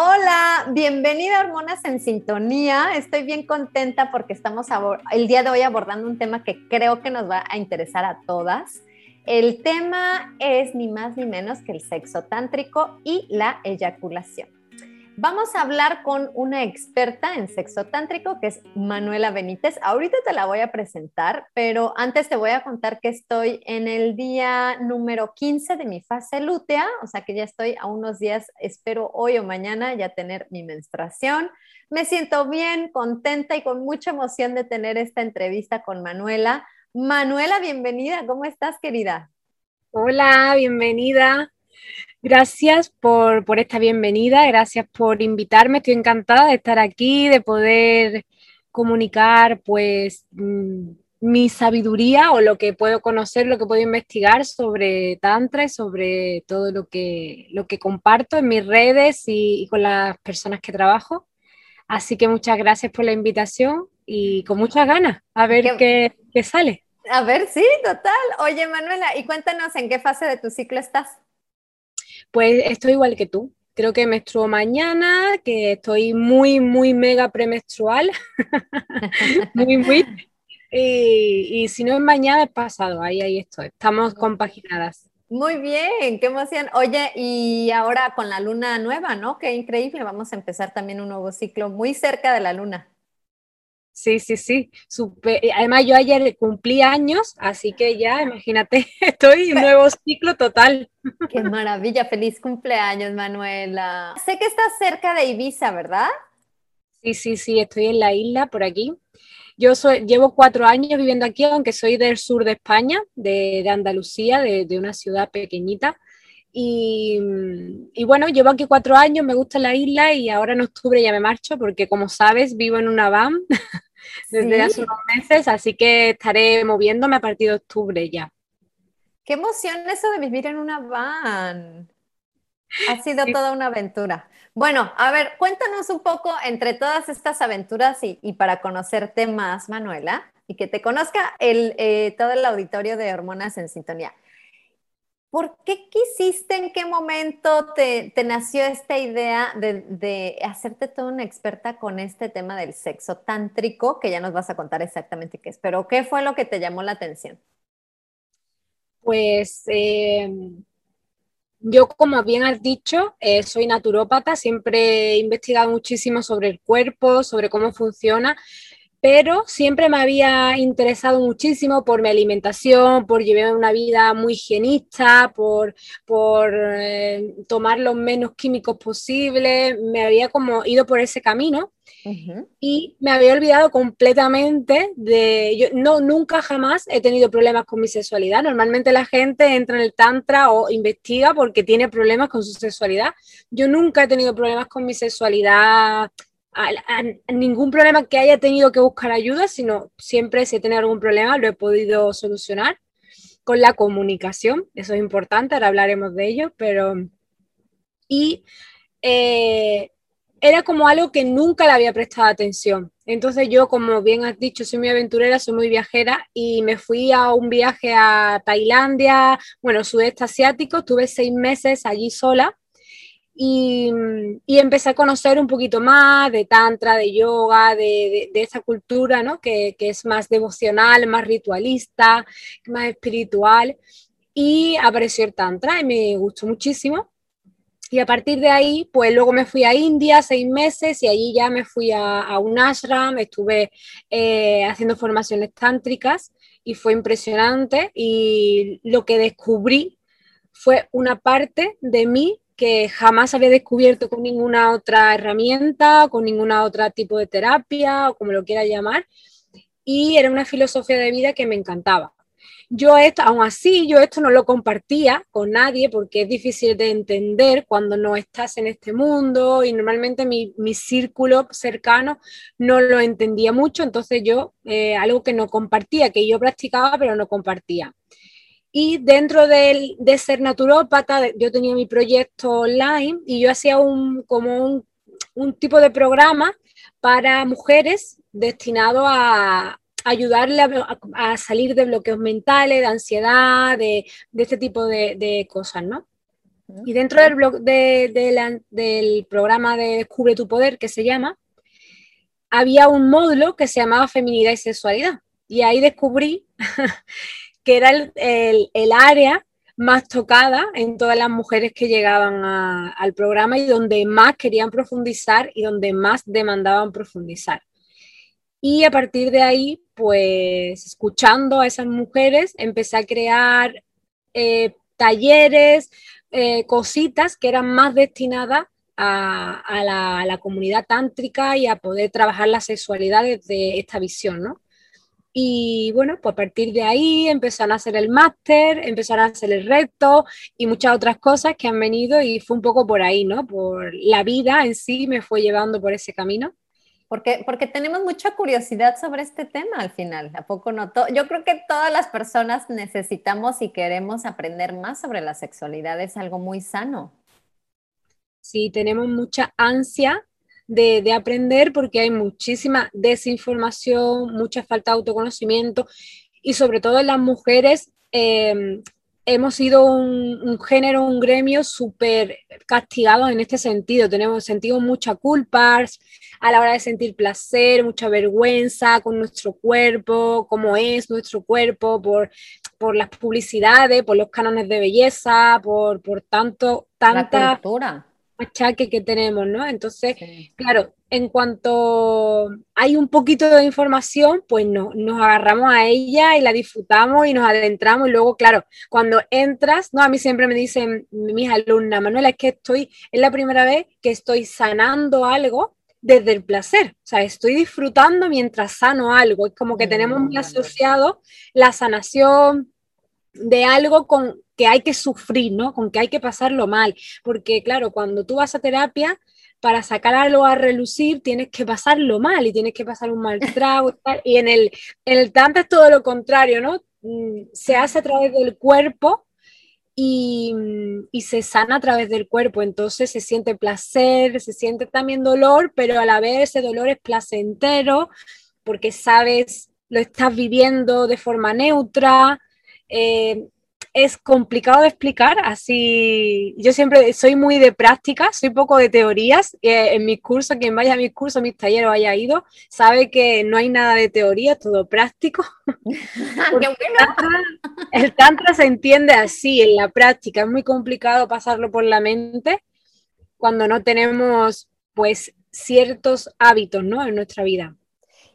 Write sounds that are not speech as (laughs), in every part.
Hola, bienvenida a Hormonas en Sintonía. Estoy bien contenta porque estamos el día de hoy abordando un tema que creo que nos va a interesar a todas. El tema es ni más ni menos que el sexo tántrico y la eyaculación. Vamos a hablar con una experta en sexo tántrico que es Manuela Benítez. Ahorita te la voy a presentar, pero antes te voy a contar que estoy en el día número 15 de mi fase lútea, o sea que ya estoy a unos días, espero hoy o mañana ya tener mi menstruación. Me siento bien, contenta y con mucha emoción de tener esta entrevista con Manuela. Manuela, bienvenida, ¿cómo estás, querida? Hola, bienvenida. Gracias por, esta bienvenida, gracias por invitarme. Estoy encantada de estar aquí, de poder comunicar pues mm, mi sabiduría o lo que puedo conocer, lo que puedo investigar sobre Tantra y sobre todo lo que, lo que comparto en mis redes y, con las personas que trabajo. Así que muchas gracias por la invitación y con muchas ganas a ver qué, qué sale. A ver, sí, total. Oye, Manuela, y cuéntanos en qué fase de tu ciclo estás. Pues estoy igual que tú. Creo que menstruo mañana, que estoy muy, muy mega premenstrual. (laughs) muy, muy. Y, si no es mañana, es pasado. Ahí, ahí estoy. Estamos compaginadas. Muy bien, qué emoción. Oye, y ahora con la luna nueva, ¿no? Qué increíble. Vamos a empezar también un nuevo ciclo muy cerca de la luna. Sí, sí, sí. Además, yo ayer cumplí años, así que ya, imagínate, (laughs) estoy en nuevo ciclo total. Qué maravilla, feliz cumpleaños, Manuela. Sé que estás cerca de Ibiza, ¿verdad? Sí, sí, sí, estoy en la isla por aquí. Yo soy, llevo cuatro años viviendo aquí, aunque soy del sur de España, de, Andalucía, de, de, una ciudad pequeñita. Y, y, bueno, llevo aquí cuatro años, me gusta la isla y ahora en octubre ya me marcho porque como sabes vivo en una van (laughs) desde hace unos meses, así que estaré moviéndome a partir de octubre ya. Qué emoción eso de vivir en una van. Ha sido toda una aventura. Bueno, a ver, cuéntanos un poco entre todas estas aventuras y, para conocerte más, Manuela, y que te conozca el, eh, todo el auditorio de Hormonas en Sintonía. ¿Por qué quisiste, en qué momento te, nació esta idea de, hacerte toda una experta con este tema del sexo tántrico, que ya nos vas a contar exactamente qué es, pero qué fue lo que te llamó la atención? Pues em, yo, como bien has dicho, eh, soy naturópata, siempre he investigado muchísimo sobre el cuerpo, sobre cómo funciona pero siempre me había interesado muchísimo por mi alimentación, por llevar una vida muy higienista, por, por eh, tomar los menos químicos posibles, me había como ido por ese camino y me había olvidado completamente de, yo no, nunca jamás he tenido problemas con mi sexualidad, normalmente la gente entra en el tantra o investiga porque tiene problemas con su sexualidad, yo nunca he tenido problemas con mi sexualidad ningún problema que haya tenido que buscar ayuda, sino siempre si he tenido algún problema lo he podido solucionar con la comunicación, eso es importante, ahora hablaremos de ello, pero... Y eh, era como algo que nunca le había prestado atención. Entonces yo, como bien has dicho, soy muy aventurera, soy muy viajera y me fui a un viaje a Tailandia, bueno, sudeste asiático, estuve seis meses allí sola y, empecé a conocer un poquito más de tantra, de yoga, de, esa cultura, ¿no? Que, que, es más devocional, más ritualista, más espiritual. Y apareció el tantra y me gustó muchísimo. y a partir de ahí, pues luego me fui a India seis meses y allí ya me fui a, un ashram, estuve eh, haciendo formaciones tántricas y fue impresionante y lo que descubrí fue una parte de mí que jamás había descubierto con ninguna otra herramienta, con ninguna otra tipo de terapia o como lo quiera llamar. Y era una filosofía de vida que me encantaba. Yo esto, aún así, yo esto no lo compartía con nadie porque es difícil de entender cuando no estás en este mundo y normalmente mi, mi círculo cercano no lo entendía mucho, entonces yo eh, algo que no compartía, que yo practicaba pero no compartía. Y dentro de, de ser naturópata, yo tenía mi proyecto online y yo hacía un, como un, un tipo de programa para mujeres destinado a, ayudarle a, salir de bloqueos mentales, de ansiedad, de, este tipo de, cosas, ¿no? Y dentro del, blog, del programa de Descubre tu Poder, que se llama, había un módulo que se llamaba Feminidad y Sexualidad. Y ahí descubrí (laughs) que era el, área más tocada en todas las mujeres que llegaban al programa y donde más querían profundizar y donde más demandaban profundizar. Y a partir de ahí, pues escuchando a esas mujeres, empecé a crear eh, talleres, eh, cositas que eran más destinadas a, la, comunidad tántrica y a poder trabajar la sexualidad desde esta visión, ¿no? Y bueno, pues a partir de ahí empezaron a hacer el máster, empezaron a hacer el reto y muchas otras cosas que han venido y fue un poco por ahí, ¿no? Por la vida en sí me fue llevando por ese camino. Porque, porque tenemos mucha curiosidad sobre este tema al final, ¿a poco no? Yo creo que todas las personas necesitamos y queremos aprender más sobre la sexualidad, es algo muy sano. Sí, tenemos mucha ansia de, de, aprender porque hay muchísima desinformación, mucha falta de autoconocimiento y sobre todo en las mujeres eh, hemos sido un, género, un gremio súper castigado en este sentido. Tenemos sentido mucha culpa a la hora de sentir placer, mucha vergüenza con nuestro cuerpo, cómo es nuestro cuerpo, por, por las publicidades, por los cánones de belleza, por, por tanto, tanta achaque que tenemos, ¿no? Entonces, claro, en cuanto hay un poquito de información, pues no, nos agarramos a ella y la disfrutamos y nos adentramos. Y luego, claro, cuando entras, no, a mí siempre me dicen mis alumnas, Manuela, es que estoy, es la primera vez que estoy sanando algo desde el placer. O sea, estoy disfrutando mientras sano algo. Es como que mm, tenemos muy asociado la sanación de algo con que hay que sufrir, ¿no? Con que hay que pasarlo mal. Porque, claro, cuando tú vas a terapia, para sacar algo a relucir tienes que pasarlo mal y tienes que pasar un mal trago y en el, en el es todo lo contrario, ¿no? Mm, se hace a través del cuerpo y, y, se sana a través del cuerpo. Entonces se siente placer, se siente también dolor, pero a la vez ese dolor es placentero porque sabes, lo estás viviendo de forma neutra. Eh, es complicado de explicar, así yo siempre soy muy de práctica, soy poco de teorías. Eh, en mis cursos, quien vaya a mis cursos, mis talleres haya ido, sabe que no hay nada de teoría, todo práctico. (laughs) el, tantra, se entiende así, en la práctica, es muy complicado pasarlo por la mente cuando no tenemos pues ciertos hábitos ¿no? en nuestra vida.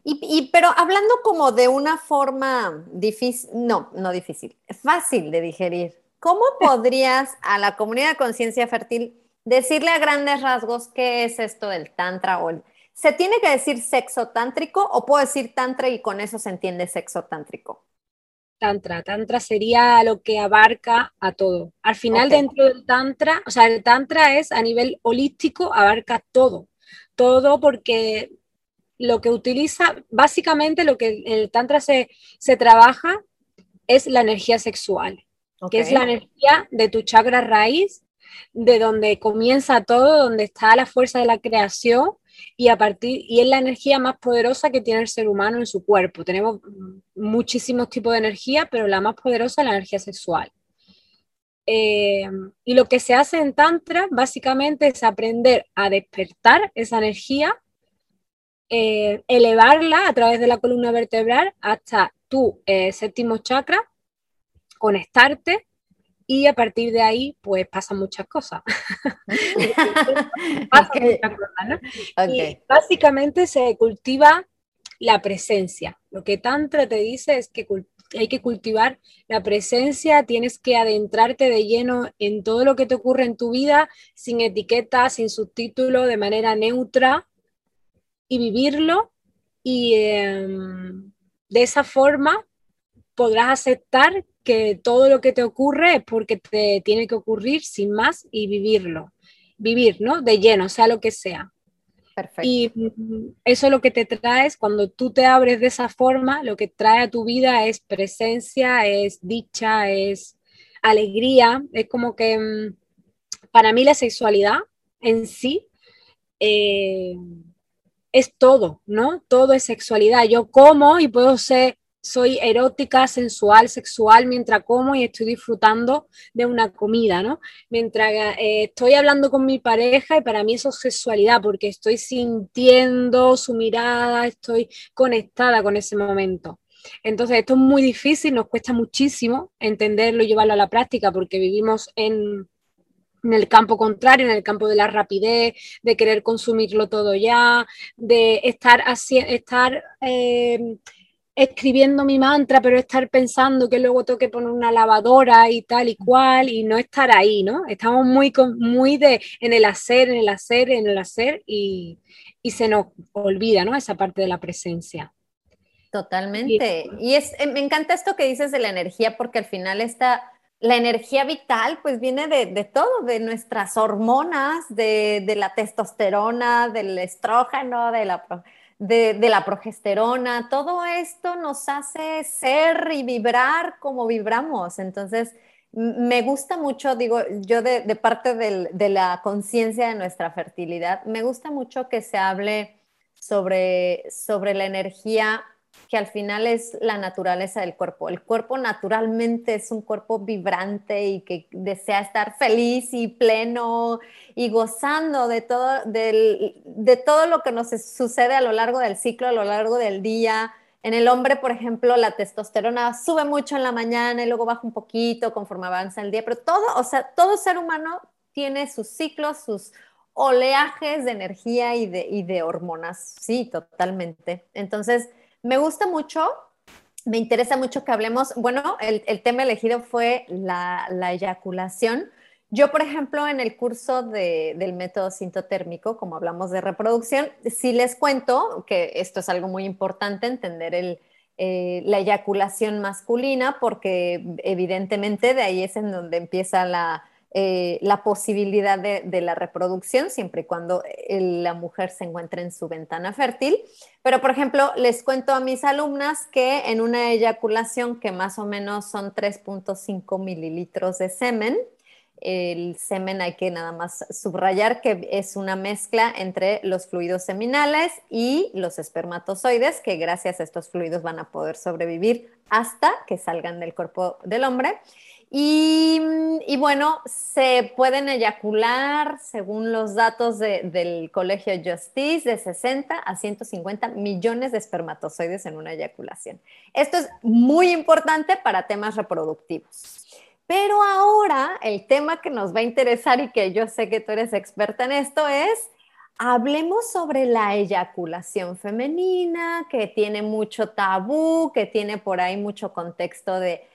Y, pero hablando como de una forma difícil, no, no difícil, fácil de digerir, ¿cómo (laughs) podrías a la comunidad de conciencia fértil decirle a grandes rasgos qué es esto del tantra o el, ¿Se tiene que decir sexo tántrico o puedo decir tantra y con eso se entiende sexo tántrico? Tantra, tantra sería lo que abarca a todo. Al final dentro del tantra, o sea, el tantra es a nivel holístico, abarca todo, todo porque lo que utiliza, básicamente lo que el Tantra se, trabaja es la energía sexual, que es la energía de tu chakra raíz, de donde comienza todo, donde está la fuerza de la creación y a partir y es la energía más poderosa que tiene el ser humano en su cuerpo. Tenemos muchísimos tipos de energía, pero la más poderosa es la energía sexual. Eh, y lo que se hace en Tantra básicamente es aprender a despertar esa energía eh, elevarla a través de la columna vertebral hasta tu eh, séptimo chakra, conectarte y a partir de ahí, pues pasan muchas cosas. (laughs) (laughs) Y básicamente se cultiva la presencia. Lo que Tantra te dice es que hay que cultivar la presencia, tienes que adentrarte de lleno en todo lo que te ocurre en tu vida, sin etiqueta, sin subtítulo, de manera neutra, y vivirlo. Y em, de esa forma podrás aceptar que todo lo que te ocurre es porque te tiene que ocurrir sin más y vivirlo. Vivir, ¿no? De lleno, sea lo que sea. Perfecto. Y eso lo que te trae es cuando tú te abres de esa forma, lo que trae a tu vida es presencia, es dicha, es alegría. Es como que mm, para mí la sexualidad en sí eh, es todo, ¿no? Todo es sexualidad. Yo como y puedo ser soy erótica, sensual, sexual mientras como y estoy disfrutando de una comida, ¿no? Mientras eh, estoy hablando con mi pareja y para mí eso es sexualidad porque estoy sintiendo su mirada, estoy conectada con ese momento. Entonces, esto es muy difícil, nos cuesta muchísimo entenderlo y llevarlo a la práctica porque vivimos en, el campo contrario, en el campo de la rapidez, de querer consumirlo todo ya, de estar, así, estar eh, escribiendo mi mantra, pero estar pensando que luego tengo que poner una lavadora y tal y cual, y no estar ahí, ¿no? Estamos muy, muy de, en el hacer, en el hacer, en el hacer, y, se nos olvida, ¿no? Esa parte de la presencia. Totalmente. Y, es, eh, me encanta esto que dices de la energía, porque al final está la energía vital pues viene de, todo, de nuestras hormonas, de, de, la testosterona, del estrógeno, de la de, la progesterona, todo esto nos hace ser y vibrar como vibramos. Entonces, me gusta mucho, digo, yo de, parte de la conciencia de nuestra fertilidad, me gusta mucho que se hable sobre, sobre la energía que al final es la naturaleza del cuerpo. El cuerpo naturalmente es un cuerpo vibrante y que desea estar feliz y pleno y gozando de todo, de todo lo que nos sucede a lo largo del ciclo, a lo largo del día. En el hombre, por ejemplo, la testosterona sube mucho en la mañana y luego baja un poquito conforme avanza el día, pero todo, o sea, todo ser humano tiene sus ciclos, sus oleajes de energía y de, y de hormonas. Sí, totalmente. Entonces, me gusta mucho, me interesa mucho que hablemos, bueno, el, tema elegido fue la, eyaculación. Yo, por ejemplo, en el curso del método sintotérmico, como hablamos de reproducción, sí les cuento que esto es algo muy importante, entender eh, la eyaculación masculina, porque evidentemente de ahí es en donde empieza la, eh, la posibilidad de, la reproducción, siempre y cuando eh, la mujer se encuentre en su ventana fértil. Pero, por ejemplo, les cuento a mis alumnas que en una eyaculación que más o menos son 3.5 mililitros de semen, el semen hay que nada más subrayar que es una mezcla entre los fluidos seminales y los espermatozoides, que gracias a estos fluidos van a poder sobrevivir hasta que salgan del cuerpo del hombre. Y, bueno, se pueden eyacular, según los datos del Colegio Justice, de 60 a 150 millones de espermatozoides en una eyaculación. Esto es muy importante para temas reproductivos. Pero ahora el tema que nos va a interesar y que yo sé que tú eres experta en esto es, hablemos sobre la eyaculación femenina, que tiene mucho tabú, que tiene por ahí mucho contexto de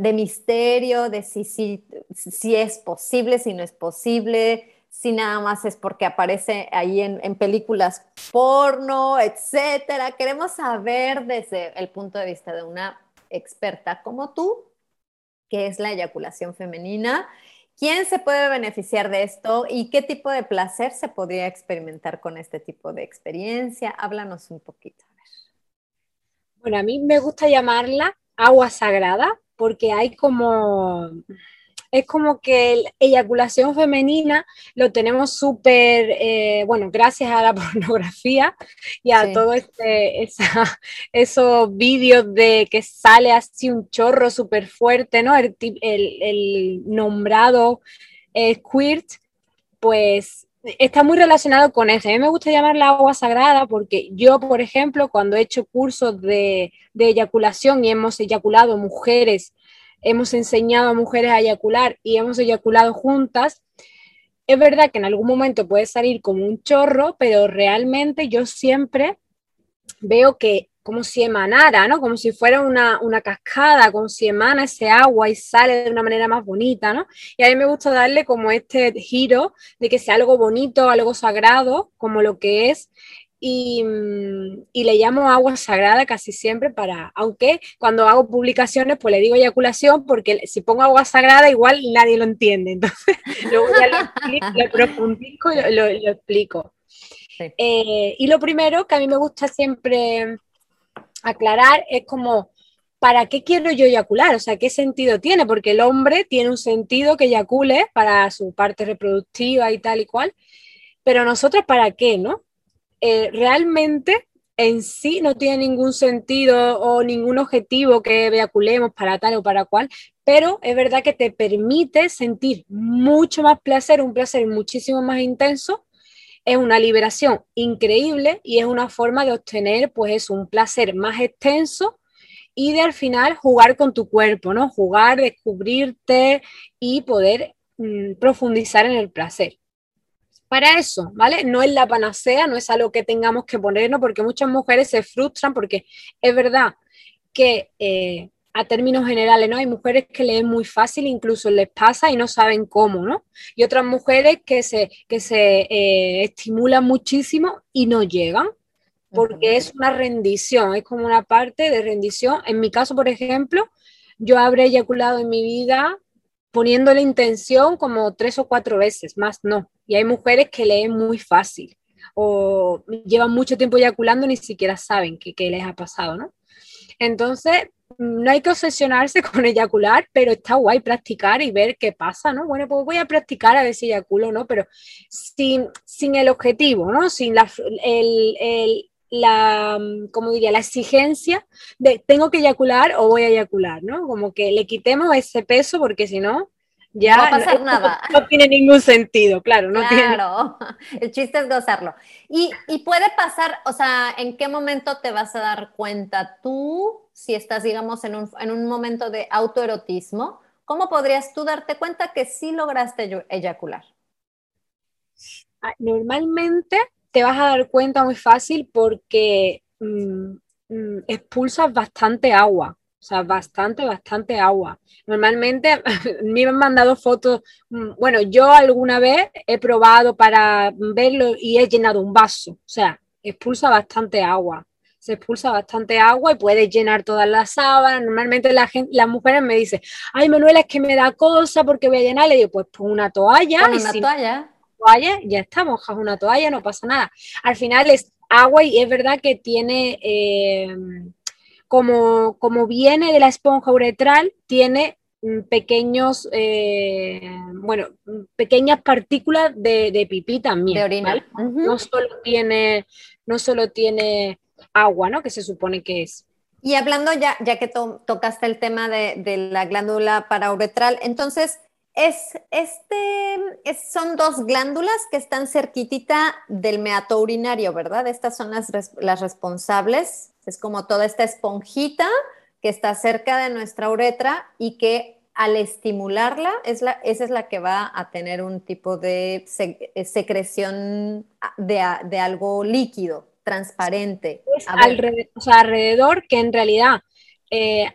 de misterio, de si, si, es posible, si no es posible, si nada más es porque aparece ahí en, en películas porno, etcétera. Queremos saber desde el punto de vista de una experta como tú, qué es la eyaculación femenina, quién se puede beneficiar de esto y qué tipo de placer se podría experimentar con este tipo de experiencia. Háblanos un poquito. Bueno, a mí me gusta llamarla agua sagrada, porque hay como, es como que la eyaculación femenina lo tenemos súper, eh, bueno, gracias a la (laughs) pornografía y a todos este, esos vídeos de que sale así un chorro súper fuerte, ¿no? El, el, nombrado eh, squirt, pues está muy relacionado con eso. A mí me gusta llamarla agua sagrada porque yo, por ejemplo, cuando he hecho cursos de, eyaculación y hemos eyaculado mujeres hemos enseñado a mujeres a eyacular y hemos eyaculado juntas, es verdad que en algún momento puede salir como un chorro, pero realmente yo siempre veo que como si emanara, ¿no? Como si fuera una, una, cascada, como si emana ese agua y sale de una manera más bonita, ¿no? Y a mí me gusta darle como este giro de que sea algo bonito, algo sagrado, como lo que es, y, mm, y, le llamo agua sagrada casi siempre para, aunque cuando hago publicaciones pues le digo eyaculación porque si pongo agua sagrada igual nadie lo entiende, (laughs) entonces luego ya lo, explico, lo profundizo y lo, lo, explico. Sí. Eh, y lo primero que a mí me gusta siempre aclarar es como, ¿para qué quiero yo eyacular? O sea, ¿qué sentido tiene? Porque el hombre tiene un sentido que eyacule para su parte reproductiva y tal y cual, pero nosotros, ¿para qué, no? Eh, realmente en sí no tiene ningún sentido o ningún objetivo que eyaculemos para tal o para cual, pero es verdad que te permite sentir mucho más placer, un placer muchísimo más intenso es una liberación increíble y es una forma de obtener pues un placer más extenso y de al final jugar con tu cuerpo, ¿no? Jugar, descubrirte y poder mm, profundizar en el placer. Para eso, ¿vale? No es la panacea, no es algo que tengamos que ponernos porque muchas mujeres se frustran porque es verdad que eh, a términos generales, ¿no? Hay mujeres que leen muy fácil, incluso les pasa y no saben cómo, ¿no? Y otras mujeres que se, que se eh, estimulan muchísimo y no llegan, porque es una rendición, es como una parte de rendición. En mi caso, por ejemplo, yo habré eyaculado en mi vida poniéndole intención como tres o cuatro veces, más no. Y hay mujeres que leen muy fácil o llevan mucho tiempo eyaculando ni siquiera saben qué, les ha pasado, ¿no? Entonces, no hay que obsesionarse (laughs) con eyacular, pero está guay practicar y ver qué pasa, ¿no? Bueno, pues voy a practicar a ver si eyaculo no, pero sin, sin el objetivo, ¿no? Sin la, el, el, la, como diría, la exigencia de tengo que eyacular o voy a eyacular, ¿no? Como que le quitemos ese peso porque si no, ya no va a pasar nada. (laughs) No tiene ningún sentido, claro. No claro, tiene... (laughs) el chiste es gozarlo. Y, y puede pasar, o sea, ¿en qué momento te vas a dar cuenta tú si estás, digamos, en un, en un momento de autoerotismo, ¿cómo podrías tú darte cuenta que sí lograste eyacular? Ah, normalmente te vas a dar cuenta muy fácil porque mmm, mmm, expulsas bastante agua. O sea, bastante, bastante agua. Normalmente (laughs) me han mandado fotos, mm, bueno, yo alguna vez he probado para verlo y he llenado un vaso. O sea, expulsa bastante agua se expulsa bastante agua y puedes llenar todas las sábanas. Normalmente la gente, las mujeres me dicen, ay Manuela, es que me da cosa porque voy a llenar. Le digo, pues pon una toalla. Pon una si toalla. Toalla. Ya está, mojas una toalla, no pasa nada. Al final es agua y es verdad que tiene, eh, como, como viene de la esponja uretral, tiene mm, pequeños, eh, bueno, pequeñas partículas de, de pipí también. De orina. ¿vale? Uh -huh. No solo tiene, no solo tiene agua, ¿no? Que se supone que es. Y hablando ya, ya que to tocaste el tema de, de, la glándula parauretral, entonces, es, este, es, son dos glándulas que están cerquitita del meato urinario, ¿verdad? Estas son las, las responsables, es como toda esta esponjita que está cerca de nuestra uretra y que al estimularla, es la, esa es la que va a tener un tipo de secreción de, de algo líquido, transparente. Es alrededor, o sea, alrededor, que en realidad eh,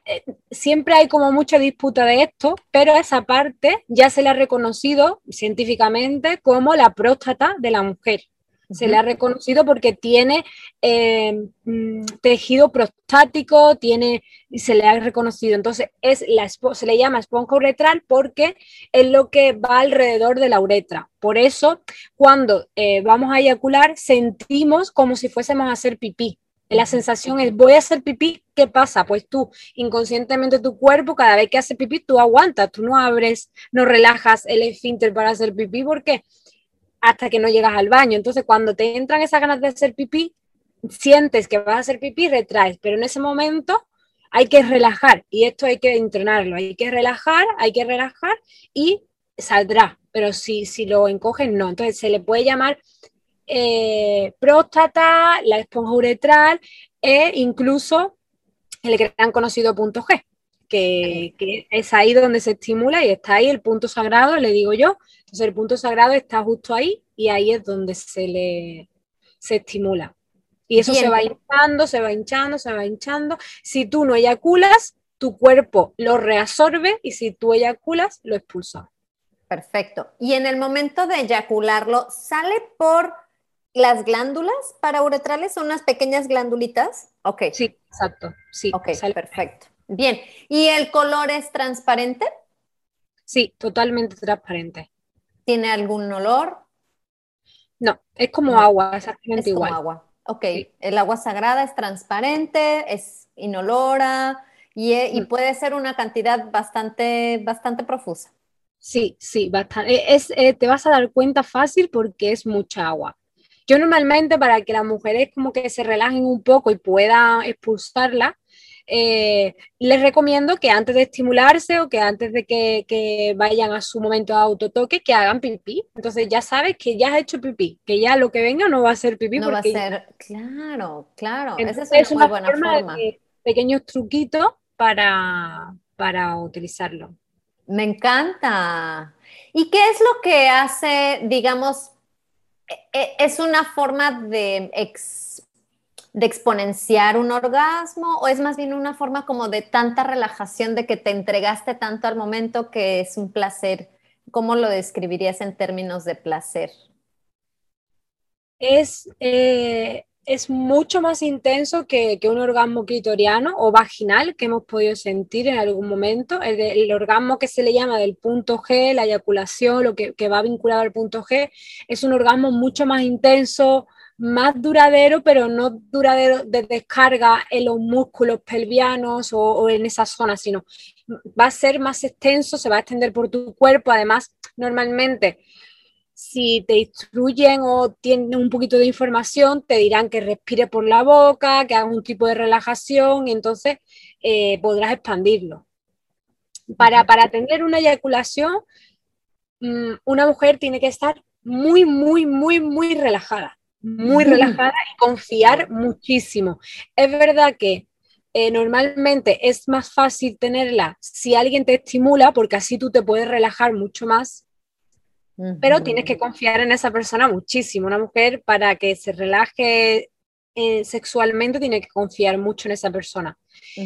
siempre hay como mucha disputa de esto, pero esa parte ya se le ha reconocido científicamente como la próstata de la mujer. Se le ha reconocido porque tiene eh, tejido prostático, tiene, se le ha reconocido. Entonces, es la, se le llama esponja uretral porque es lo que va alrededor de la uretra. Por eso, cuando eh, vamos a eyacular, sentimos como si fuésemos a hacer pipí. La sensación es, voy a hacer pipí, ¿qué pasa? Pues tú, inconscientemente tu cuerpo, cada vez que hace pipí, tú aguantas, tú no abres, no relajas el esfínter para hacer pipí, ¿por qué? hasta que no llegas al baño. Entonces, cuando te entran esas ganas de hacer pipí, sientes que vas a hacer pipí, retraes, pero en ese momento hay que relajar y esto hay que entrenarlo, hay que relajar, hay que relajar y saldrá, pero si, si lo encoges, no. Entonces, se le puede llamar eh, próstata, la esponja uretral e incluso el gran conocido punto G. que, que, es ahí donde se estimula y está ahí el punto sagrado, le digo yo. Entonces el punto sagrado está justo ahí y ahí es donde se le se estimula. Y eso se va hinchando, se va hinchando, se va hinchando. Si tú no eyaculas, tu cuerpo lo reabsorbe y si tú eyaculas, lo expulsa. Perfecto. Y en el momento de eyacularlo, ¿sale por las glándulas parauretrales? ¿Son unas pequeñas glándulitas? Ok. Sí, exacto. Sí, ok, perfecto. Bien. ¿Y el color es transparente? Sí, totalmente transparente. ¿Tiene algún olor? No, es como agua, exactamente es igual. Como agua. Ok, el agua sagrada es transparente, es inolora y, y, mm. puede ser una cantidad bastante, bastante profusa. Sí, sí, bastante. Es, eh, te vas a dar cuenta fácil porque es mucha agua. Yo normalmente para que las mujeres como que se relajen un poco y puedan expulsarla, eh, les recomiendo que antes de estimularse o que antes de que, vayan a su momento de autotoque, que hagan pipí. Entonces ya sabes que ya has hecho pipí, que ya lo que venga no va a ser pipí. No va a ser, claro, claro. Esa es una, buena forma. pequeños truquitos para, para utilizarlo. Me encanta. ¿Y qué es lo que hace, digamos, es una forma de de exponenciar un orgasmo o es más bien una forma como de tanta relajación, de que te entregaste tanto al momento que es un placer? ¿Cómo lo describirías en términos de placer? Es, eh, es mucho más intenso que, un orgasmo clitoriano o vaginal que hemos podido sentir en algún momento. El, orgasmo que se le llama del punto G, la eyaculación, lo que, que va vinculado al punto G, es un orgasmo mucho más intenso, más duradero, pero no duradero de descarga en los músculos pelvianos o, en esa zona, sino va a ser más extenso, se va a extender por tu cuerpo. Además, normalmente, si te instruyen o tienen un poquito de información, te dirán que respire por la boca, que hagas un tipo de relajación y entonces eh, podrás expandirlo. Para, para tener una eyaculación, mm, una mujer tiene que estar muy, muy, muy, muy relajada muy relajada y confiar muchísimo. Es verdad que eh, normalmente es más fácil tenerla si alguien te estimula, porque así tú te puedes relajar mucho más, pero tienes que confiar en esa persona muchísimo. Una mujer para que se relaje eh, sexualmente tiene que confiar mucho en esa persona.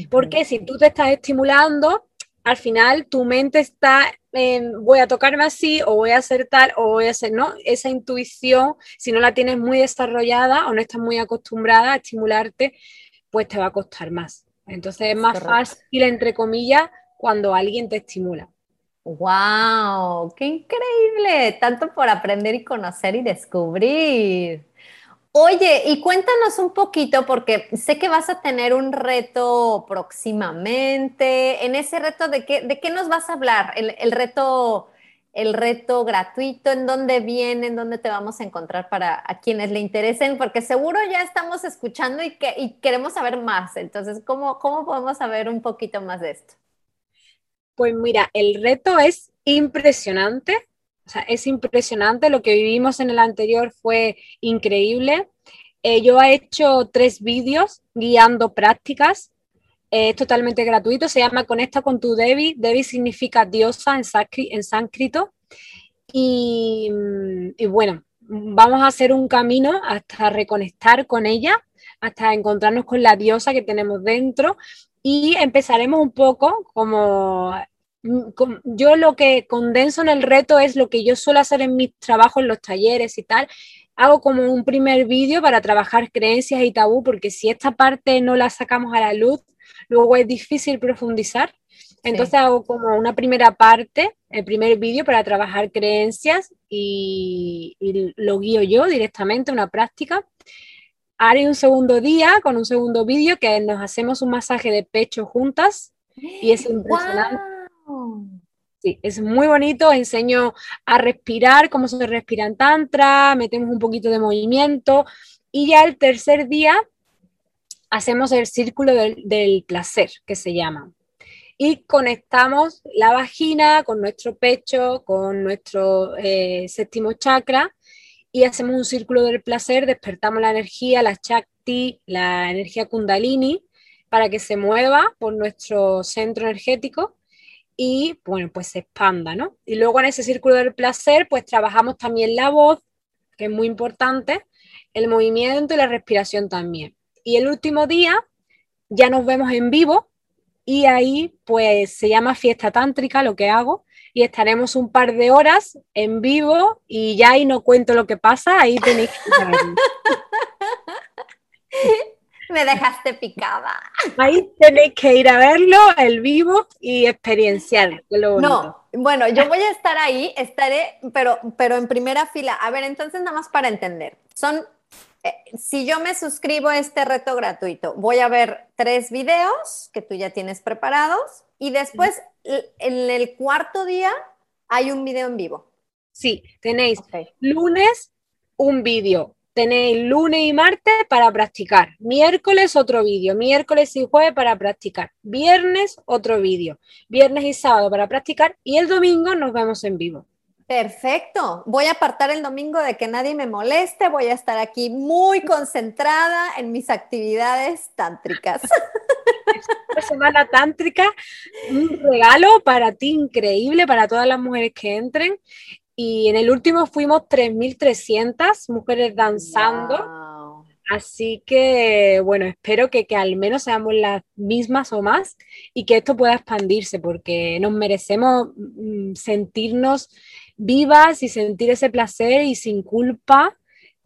Porque si tú te estás estimulando, al final tu mente está voy a tocarme así o voy a hacer tal o voy a hacer, ¿no? Esa intuición, si no la tienes muy desarrollada o no estás muy acostumbrada a estimularte, pues te va a costar más. Entonces es más fácil, entre comillas, cuando alguien te estimula. ¡Wow! ¡Qué increíble! Tanto por aprender y conocer y descubrir. Oye, y cuéntanos un poquito, porque sé que vas a tener un reto próximamente. En ese reto, ¿de qué, de qué nos vas a hablar? El, reto, el reto gratuito, ¿en dónde viene? ¿En dónde te vamos a encontrar para a quienes le interesen? Porque seguro ya estamos escuchando y, que, y queremos saber más. Entonces, ¿cómo, ¿cómo podemos saber un poquito más de esto? Pues mira, el reto es impresionante o sea, es impresionante, lo que vivimos en el anterior fue increíble. Eh, yo he hecho tres vídeos guiando prácticas, es totalmente gratuito, se llama Conecta con tu Devi, Devi significa diosa en, sánscrito. Y bueno, vamos a hacer un camino hasta reconectar con ella, hasta encontrarnos con la diosa que tenemos dentro y empezaremos un poco como Mm, yo lo que condenso en el reto es lo que yo suelo hacer en mis trabajos, en los talleres y tal. Hago como un primer vídeo para trabajar creencias y tabú, porque si esta parte no la sacamos a la luz, luego es difícil profundizar. Entonces hago como una primera parte, el primer vídeo para trabajar creencias y, y, lo guío yo directamente, una práctica. Haré un segundo día con un segundo vídeo que nos hacemos un masaje de pecho juntas y es (gasps) impresionante. Sí, es muy bonito, enseño a respirar, cómo se respira en tantra, metemos un poquito de movimiento y ya el tercer día hacemos el círculo del, placer, que se llama. Y conectamos la vagina con nuestro pecho, con nuestro eh, séptimo chakra y hacemos un círculo del placer, despertamos la energía, la chakti, la energía kundalini para que se mueva por nuestro centro energético y, bueno, pues se expanda, ¿no? Y luego en ese círculo del placer, pues trabajamos también la voz, que es muy importante, el movimiento y la respiración también. Y el último día ya nos vemos en vivo y ahí pues se llama fiesta tántrica lo que hago y estaremos un par de horas en vivo y ya ahí no cuento lo que pasa, ahí tenéis que (laughs) Me dejaste picada. Ahí tenéis que ir a verlo, el vivo y experienciar. No, bueno, yo voy a estar ahí, estaré, pero, pero en primera fila. A ver, entonces nada más para entender. Son, si yo me suscribo a este reto gratuito, voy a ver tres videos que tú ya tienes preparados y después en el cuarto día hay un video en vivo. Sí, tenéis lunes un vídeo, tenéis lunes y martes para practicar, miércoles otro vídeo, miércoles y jueves para practicar, viernes otro vídeo, viernes y sábado para practicar y el domingo nos vemos en vivo. Perfecto. Voy a apartar el domingo de que nadie me moleste. Voy a estar aquí muy concentrada en mis actividades tántricas. (laughs) Esta semana tántrica, un regalo para ti increíble, para todas las mujeres que entren. Y en el último fuimos 3.300 mujeres danzando. Así que, bueno, espero que, que, al menos seamos las mismas o más y que esto pueda expandirse porque nos merecemos mm, sentirnos vivas y sentir ese placer y sin culpa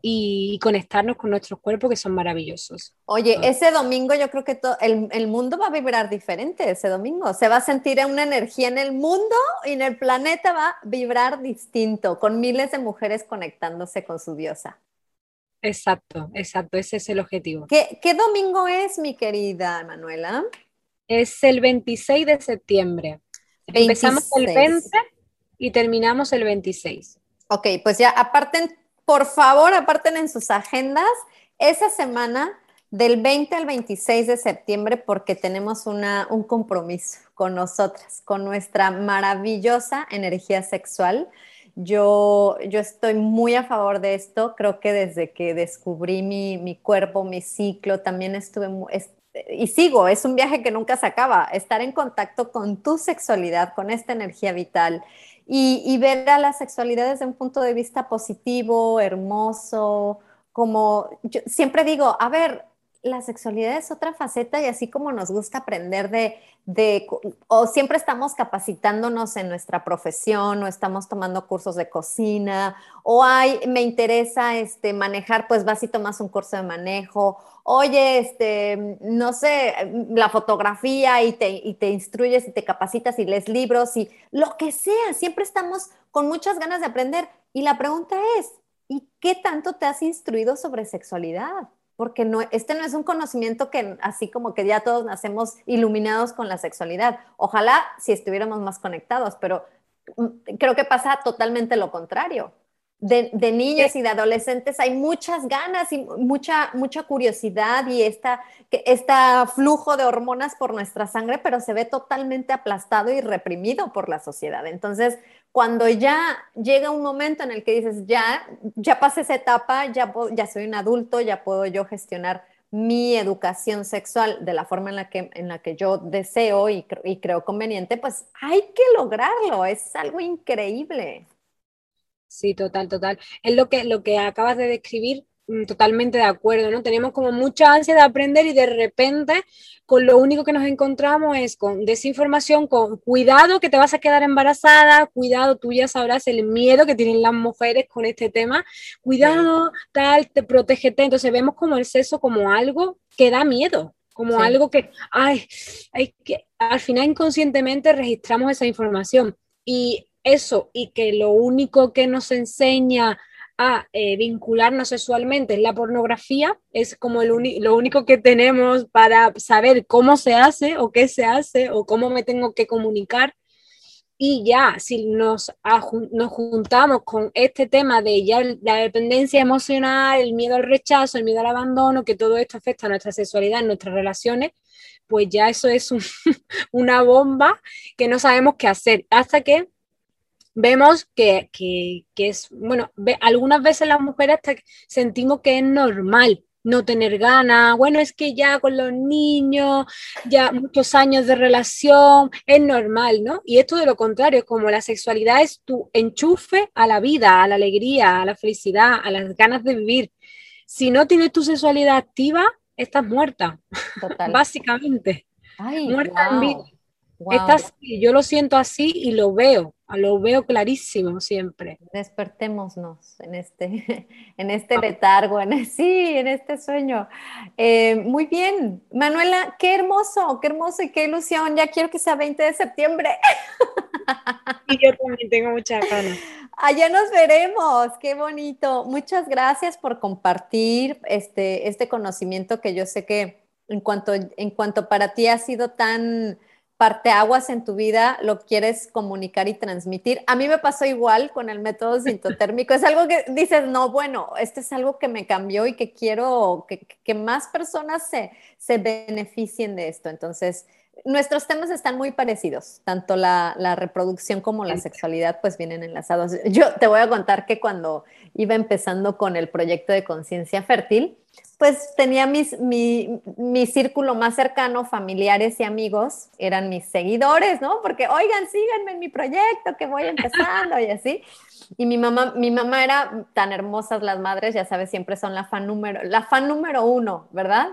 y conectarnos con nuestros cuerpos que son maravillosos. Oye, ah. ese domingo yo creo que el, el, mundo va a vibrar diferente ese domingo. Se va a sentir una energía en el mundo y en el planeta va a vibrar distinto, con miles de mujeres conectándose con su diosa. Exacto, exacto, ese es el objetivo. ¿Qué, qué domingo es, mi querida Manuela? Es el 26 de septiembre. Empezamos el 20 y terminamos el 26. Ok, pues ya aparten, por favor, aparten en sus agendas esa semana del 20 al 26 de septiembre porque tenemos una, un compromiso con nosotras, con nuestra maravillosa energía sexual. Yo, yo estoy muy a favor de esto. Creo que desde que descubrí mi, mi cuerpo, mi ciclo, también estuve y sigo, es un viaje que nunca se acaba, estar en contacto con tu sexualidad, con esta energía vital y, ver a la sexualidad desde un punto de vista positivo, hermoso, como yo siempre digo, a ver, la sexualidad es otra faceta y así como nos gusta aprender de, de, o siempre estamos capacitándonos en nuestra profesión o estamos tomando cursos de cocina o hay, me interesa este, manejar, pues vas y tomas un curso de manejo, oye, este, no sé, la fotografía y te, y te instruyes y te capacitas y lees libros y lo que sea, siempre estamos con muchas ganas de aprender. Y la pregunta es, ¿y qué tanto te has instruido sobre sexualidad? Porque no, este no es un conocimiento que así como que ya todos nacemos iluminados con la sexualidad. Ojalá si estuviéramos más conectados, pero mm, creo que pasa totalmente lo contrario. De, niños y de adolescentes hay muchas ganas y mucha, mucha curiosidad y esta, este flujo de hormonas por nuestra sangre, pero se ve totalmente aplastado y reprimido por la sociedad. Entonces, cuando ya llega un momento en el que dices, ya, ya pasé esa etapa, ya, ya soy un adulto, ya puedo yo gestionar mi educación sexual de la forma en la que, en la que yo deseo y, y creo conveniente, pues hay que lograrlo, es algo increíble. Sí, total, total. Es lo que, lo que acabas de describir, totalmente de acuerdo, ¿no? Tenemos como mucha ansia de aprender y de repente con lo único que nos encontramos es con desinformación, con cuidado que te vas a quedar embarazada, cuidado, tú ya sabrás el miedo que tienen las mujeres con este tema, cuidado, tal, te protégete. Entonces vemos como el sexo como algo que da miedo, como algo que, ay, hay que, al final inconscientemente registramos esa información y eso, y que lo único que nos enseña a eh, vincularnos sexualmente es la pornografía, es como el lo único que tenemos para saber cómo se hace o qué se hace o cómo me tengo que comunicar. Y ya, si nos, nos juntamos con este tema de ya la dependencia emocional, el miedo al rechazo, el miedo al abandono, que todo esto afecta a nuestra sexualidad, nuestras relaciones, pues ya eso es (laughs) una bomba que no sabemos qué hacer. Hasta que vemos que, es, bueno, algunas veces las mujeres hasta sentimos que es normal no tener ganas, bueno, es que ya con los niños, ya muchos años de relación, es normal, ¿no? Y esto de lo contrario, es como la sexualidad es tu enchufe a la vida, a la alegría, a la felicidad, a las ganas de vivir. Si no tienes tu sexualidad activa, estás muerta, (laughs) básicamente. muerta en vida yo lo siento así y lo veo, lo veo clarísimo siempre. Despertémonos en este, (laughs) en este letargo, en, (laughs) sí, en este sueño. Eh, muy bien, Manuela, qué hermoso, qué hermoso y qué ilusión. Ya quiero que sea 20 de septiembre. (laughs) Y yo también tengo muchas ganas. Allá nos veremos, qué bonito. Muchas gracias por compartir este, este conocimiento que yo sé que en cuanto, en cuanto para ti ha sido tan parteaguas en tu vida lo quieres comunicar y transmitir. A mí me pasó igual con el método sintotérmico. Es algo que dices, no, bueno, este es algo que me cambió y que quiero que, que más personas se, se beneficien de esto. Entonces, nuestros temas están muy parecidos, tanto la, la, reproducción como la sexualidad pues vienen enlazados. (laughs) Yo te voy a contar que cuando iba empezando con el proyecto de conciencia fértil, pues tenía mis, mi, mi, círculo más cercano, familiares y amigos, eran mis seguidores, ¿no? Porque, oigan, síganme en mi proyecto que voy empezando y así. Y mi mamá, mi mamá era tan hermosas las madres, ya sabes, siempre son la fan número, la fan número uno, ¿verdad?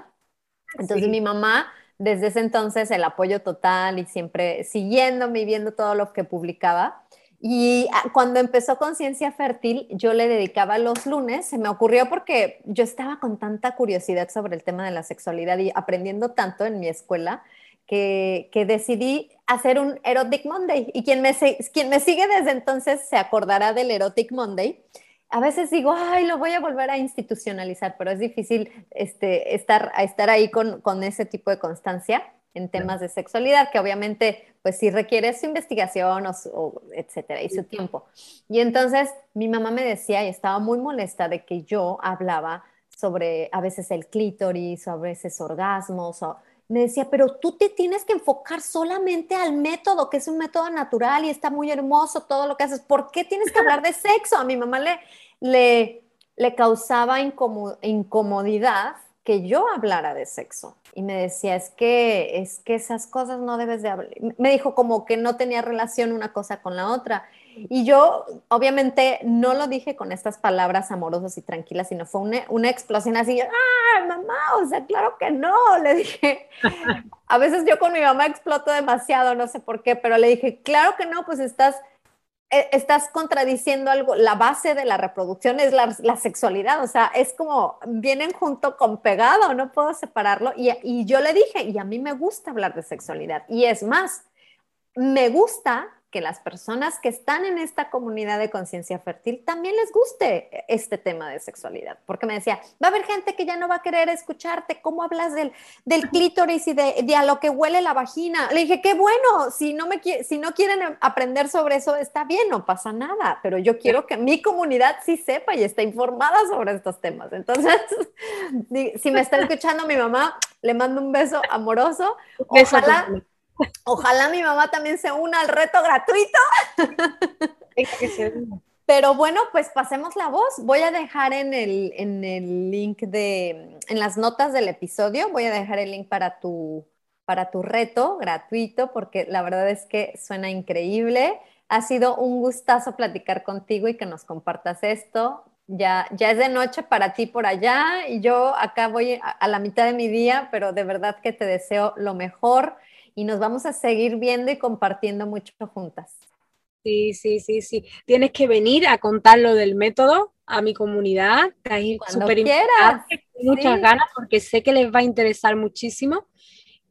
Entonces mi mamá desde ese entonces el apoyo total y siempre siguiéndome y viendo todo lo que publicaba. Y ah, cuando empezó Conciencia Fértil, yo le dedicaba los lunes, se me ocurrió porque yo estaba con tanta curiosidad sobre el tema de la sexualidad y aprendiendo tanto en mi escuela que, que decidí hacer un Erotic Monday. Y quien me, quien me sigue desde entonces se acordará del Erotic Monday a veces digo, ay, lo voy a volver a institucionalizar, pero es difícil este, estar, estar ahí con, con ese tipo de constancia en temas de sexualidad, que obviamente, pues sí requiere su investigación o, etcétera, y su tiempo. Y entonces mi mamá me decía, y estaba muy molesta de que yo hablaba sobre a veces el clítoris, o a veces orgasmos, o me decía, pero tú te tienes que enfocar solamente al método, que es un método natural y está muy hermoso todo lo que haces. ¿Por qué tienes que hablar de sexo? A mi mamá le, le, le causaba incomodidad que yo hablara de sexo. Y me decía, es que, es que esas cosas no debes de hablar. Me dijo como que no tenía relación una cosa con la otra. Y yo, obviamente, no lo dije con estas palabras amorosas y tranquilas, sino fue una, una explosión así, ¡ah, mamá! O sea, claro que no, (laughs) le dije. A veces yo con mi mamá exploto demasiado, no sé por qué, pero le dije, claro que no, pues estás, e, estás contradiciendo algo. La base de la reproducción es la, la, sexualidad, o sea, es como vienen junto con pegado, no puedo separarlo. Y, y yo le dije, y a mí me gusta hablar de sexualidad. Y es más, me gusta que las personas que están en esta comunidad de conciencia fértil también les guste este tema de sexualidad, porque me decía, va a haber gente que ya no va a querer escucharte, cómo hablas del, del clítoris y de, a lo que huele la vagina. Le dije, qué bueno, si no, me, si no quieren aprender sobre eso, está bien, no pasa nada, pero yo quiero que mi comunidad sí sepa y esté informada sobre estos temas. Entonces, (laughs) si me está escuchando mi mamá, le mando un beso amoroso. Ojalá Ojalá mi mamá también se una al reto gratuito. Pero bueno, pues pasemos la voz. Voy a dejar en el, en el link de, en las notas del episodio, voy a dejar el link para tu, para tu reto gratuito, porque la verdad es que suena increíble. Ha sido un gustazo platicar contigo y que nos compartas esto. Ya, ya es de noche para ti por allá y yo acá voy a la mitad de mi día, pero de verdad que te deseo lo mejor y nos vamos a seguir viendo y compartiendo mucho juntas. Sí, sí, sí, sí. Tienes que venir a contar lo del método a mi comunidad, importante, muchas ganas porque sé que les va a interesar muchísimo.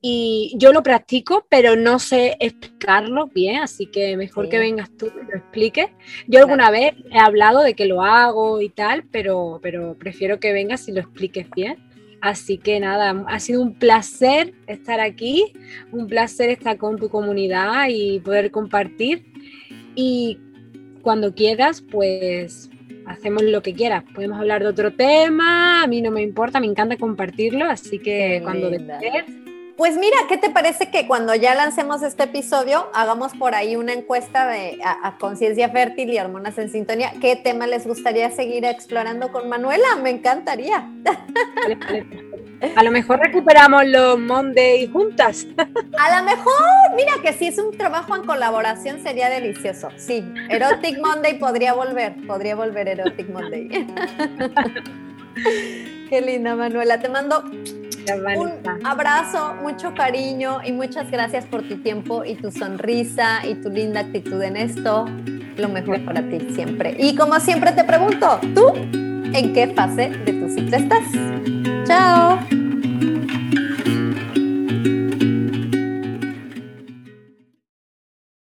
Y yo lo practico, pero no sé explicarlo bien, así que mejor que vengas tú y lo expliques. Yo alguna vez he hablado de que lo hago y tal, pero, pero prefiero que vengas y lo expliques bien. Así que nada, ha sido un placer estar aquí, un placer estar con tu comunidad y poder compartir. Y cuando quieras, pues hacemos lo que quieras. Podemos hablar de otro tema, a mí no me importa, me encanta compartirlo, así que cuando desees, Pues mira, ¿qué te parece que cuando ya lancemos este episodio hagamos por ahí una encuesta de a, conciencia fértil y hormonas en sintonía? ¿Qué tema les gustaría seguir explorando con Manuela? Me encantaría. A lo mejor recuperamos los Monday juntas. A lo mejor, mira que si es un trabajo en colaboración sería delicioso. Sí, Erotic Monday podría volver, podría volver Erotic Monday. (laughs) Qué linda, Manuela. Te mando un abrazo, mucho cariño y muchas gracias por tu tiempo y tu sonrisa y tu linda actitud en esto. Lo mejor para ti siempre. Y como siempre te pregunto, ¿tú en qué fase de tu ciclo estás? Chao.